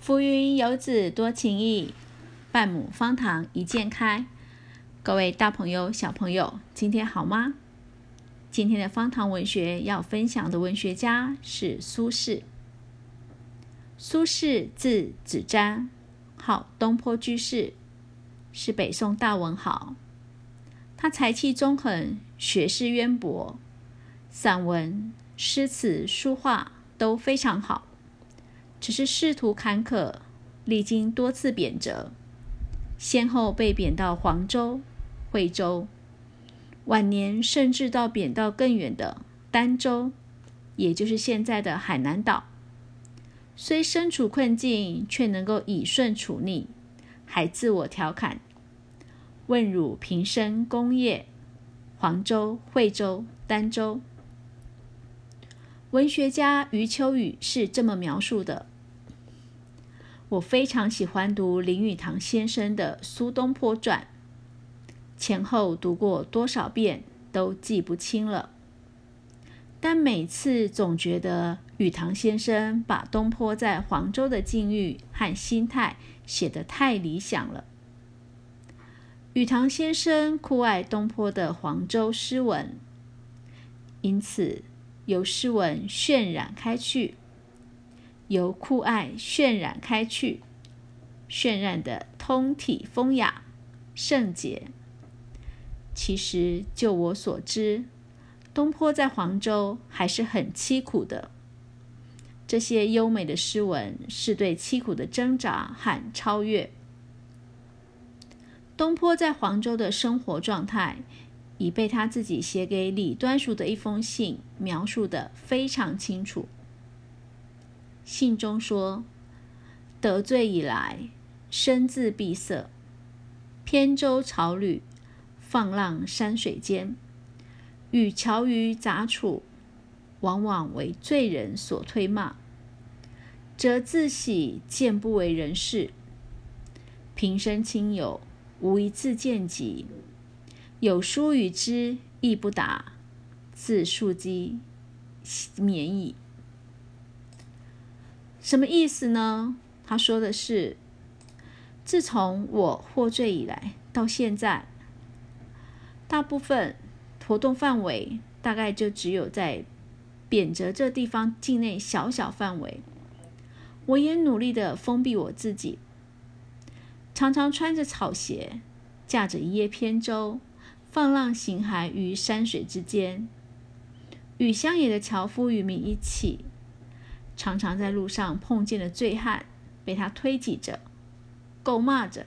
浮云游子多情意，半亩方塘一鉴开。各位大朋友、小朋友，今天好吗？今天的方塘文学要分享的文学家是苏轼。苏轼字子瞻，号东坡居士，是北宋大文豪。他才气纵横，学识渊博，散文、诗词、书画都非常好。只是仕途坎坷，历经多次贬谪，先后被贬到黄州、惠州，晚年甚至到贬到更远的儋州，也就是现在的海南岛。虽身处困境，却能够以顺处逆，还自我调侃：“问汝平生功业，黄州、惠州、儋州。”文学家余秋雨是这么描述的。我非常喜欢读林语堂先生的《苏东坡传》，前后读过多少遍都记不清了。但每次总觉得语堂先生把东坡在黄州的境遇和心态写得太理想了。语堂先生酷爱东坡的黄州诗文，因此由诗文渲染开去。由酷爱渲染开去，渲染的通体风雅、圣洁。其实就我所知，东坡在黄州还是很凄苦的。这些优美的诗文是对凄苦的挣扎和超越。东坡在黄州的生活状态，已被他自己写给李端淑的一封信描述的非常清楚。信中说：“得罪以来，身自闭塞，扁舟草履，放浪山水间，与樵渔杂处，往往为罪人所推骂，则自喜见不为人事。平生亲友无一字见及，有书与之亦不答，自数机免矣。”什么意思呢？他说的是，自从我获罪以来到现在，大部分活动范围大概就只有在贬谪这地方境内小小范围。我也努力的封闭我自己，常常穿着草鞋，驾着一叶扁舟，放浪形骸于山水之间，与乡野的樵夫渔民一起。常常在路上碰见了醉汉，被他推挤着、诟骂着，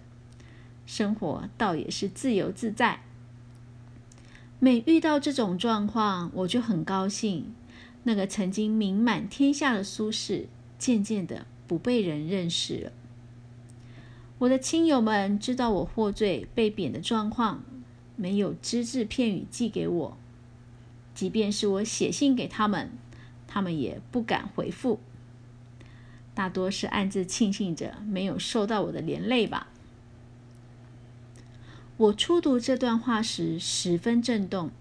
生活倒也是自由自在。每遇到这种状况，我就很高兴。那个曾经名满天下的苏轼，渐渐的不被人认识了。我的亲友们知道我获罪被贬的状况，没有只字片语寄给我，即便是我写信给他们。他们也不敢回复，大多是暗自庆幸着没有受到我的连累吧。我初读这段话时十分震动，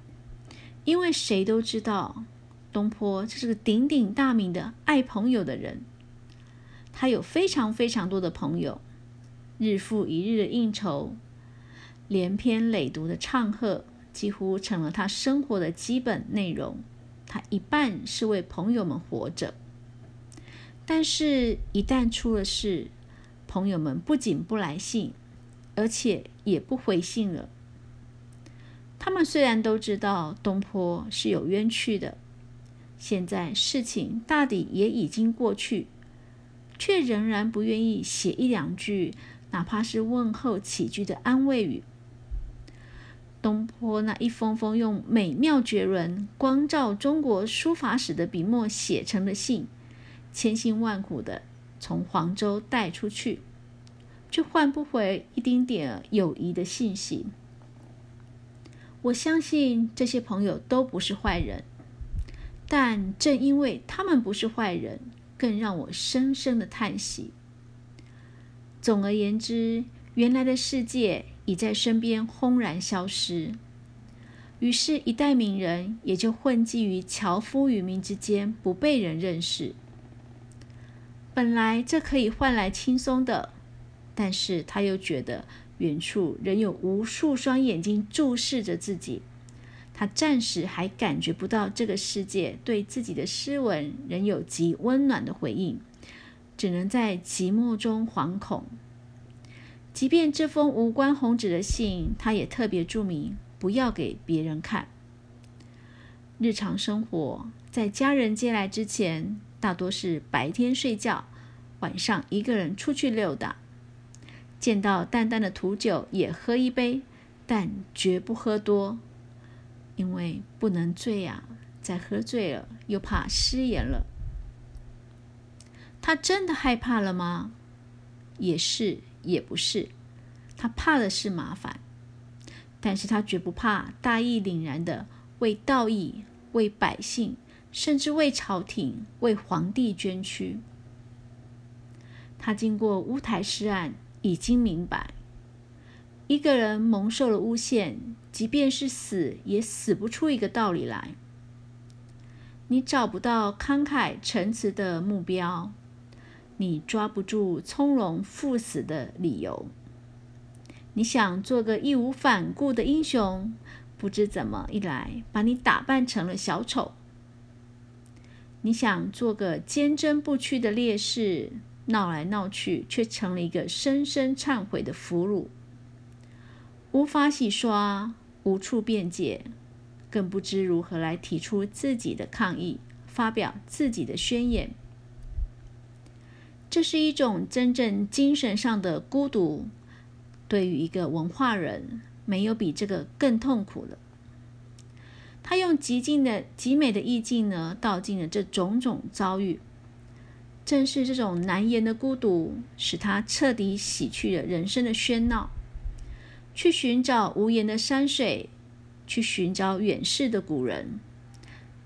因为谁都知道东坡这是个鼎鼎大名的爱朋友的人，他有非常非常多的朋友，日复一日的应酬，连篇累牍的唱和，几乎成了他生活的基本内容。他一半是为朋友们活着，但是，一旦出了事，朋友们不仅不来信，而且也不回信了。他们虽然都知道东坡是有冤屈的，现在事情大抵也已经过去，却仍然不愿意写一两句，哪怕是问候起居的安慰语。东坡那一封封用美妙绝伦、光照中国书法史的笔墨写成的信，千辛万苦的从黄州带出去，却换不回一丁点友谊的信息。我相信这些朋友都不是坏人，但正因为他们不是坏人，更让我深深的叹息。总而言之，原来的世界。已在身边轰然消失，于是，一代名人也就混迹于樵夫渔民之间，不被人认识。本来这可以换来轻松的，但是他又觉得远处仍有无数双眼睛注视着自己。他暂时还感觉不到这个世界对自己的诗文仍有极温暖的回应，只能在寂寞中惶恐。即便这封无关红纸的信，他也特别注明不要给别人看。日常生活在家人接来之前，大多是白天睡觉，晚上一个人出去溜达。见到淡淡的土酒也喝一杯，但绝不喝多。因为不能醉啊，再喝醉了又怕失言了。他真的害怕了吗？也是，也不是。他怕的是麻烦，但是他绝不怕大义凛然的为道义、为百姓，甚至为朝廷、为皇帝捐躯。他经过乌台诗案，已经明白。一个人蒙受了诬陷，即便是死，也死不出一个道理来。你找不到慷慨陈词的目标，你抓不住从容赴死的理由。你想做个义无反顾的英雄，不知怎么一来把你打扮成了小丑。你想做个坚贞不屈的烈士，闹来闹去却成了一个深深忏悔的俘虏。无法洗刷，无处辩解，更不知如何来提出自己的抗议，发表自己的宣言。这是一种真正精神上的孤独。对于一个文化人，没有比这个更痛苦了。他用极尽的极美的意境呢，道尽了这种种遭遇。正是这种难言的孤独，使他彻底洗去了人生的喧闹。去寻找无言的山水，去寻找远逝的古人，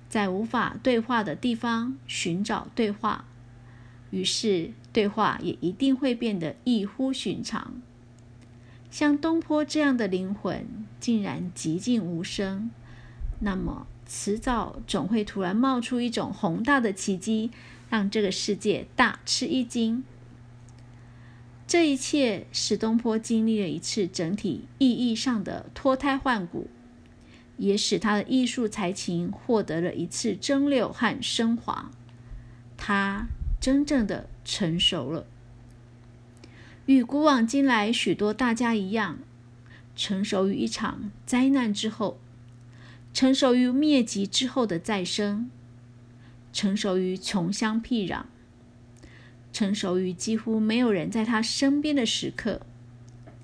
在无法对话的地方寻找对话，于是对话也一定会变得异乎寻常。像东坡这样的灵魂，竟然寂静无声，那么迟早总会突然冒出一种宏大的奇迹，让这个世界大吃一惊。这一切使东坡经历了一次整体意义上的脱胎换骨，也使他的艺术才情获得了一次蒸馏和升华。他真正的成熟了，与古往今来许多大家一样，成熟于一场灾难之后，成熟于灭极之后的再生，成熟于穷乡僻壤。成熟于几乎没有人在他身边的时刻，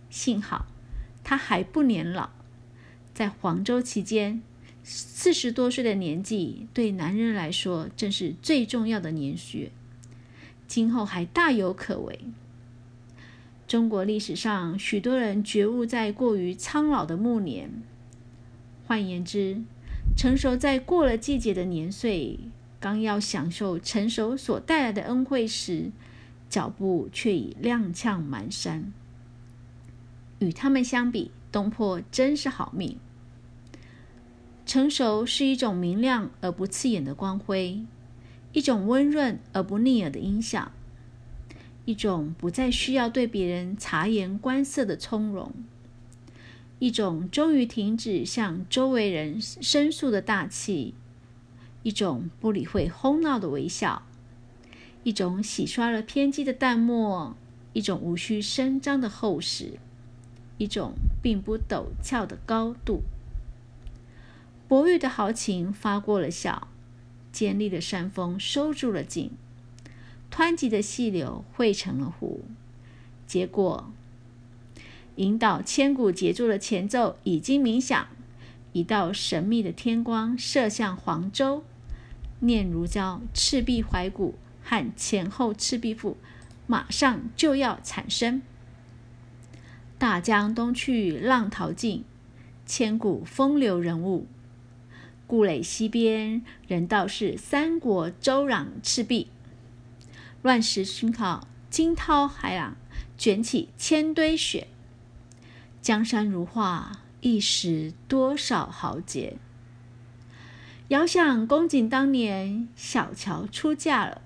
幸好他还不年老。在黄州期间，四十多岁的年纪对男人来说正是最重要的年岁，今后还大有可为。中国历史上许多人觉悟在过于苍老的暮年，换言之，成熟在过了季节的年岁。刚要享受成熟所带来的恩惠时，脚步却已踉跄蹒跚。与他们相比，东坡真是好命。成熟是一种明亮而不刺眼的光辉，一种温润而不腻耳的音响，一种不再需要对别人察言观色的从容，一种终于停止向周围人申诉的大气。一种不理会哄闹的微笑，一种洗刷了偏激的淡漠，一种无需声张的厚实，一种并不陡峭的高度。博玉的豪情发过了笑，尖利的山峰收住了劲，湍急的细流汇成了湖。结果，引导千古杰作的前奏已经鸣响，一道神秘的天光射向黄州。念如胶、赤壁怀古和前后赤壁赋马上就要产生。大江东去，浪淘尽，千古风流人物。故垒西边，人道是三国周壤赤壁。乱石熏烤，惊涛骇浪，卷起千堆雪。江山如画，一时多少豪杰。遥想公瑾当年小乔出嫁了，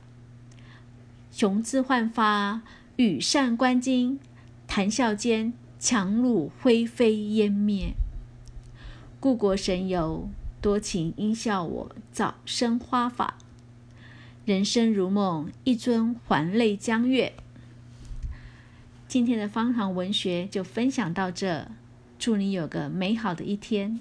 雄姿焕发，羽扇纶巾，谈笑间，樯橹灰飞烟灭。故国神游，多情应笑我早生花发。人生如梦，一尊还酹江月。今天的方糖文学就分享到这，祝你有个美好的一天。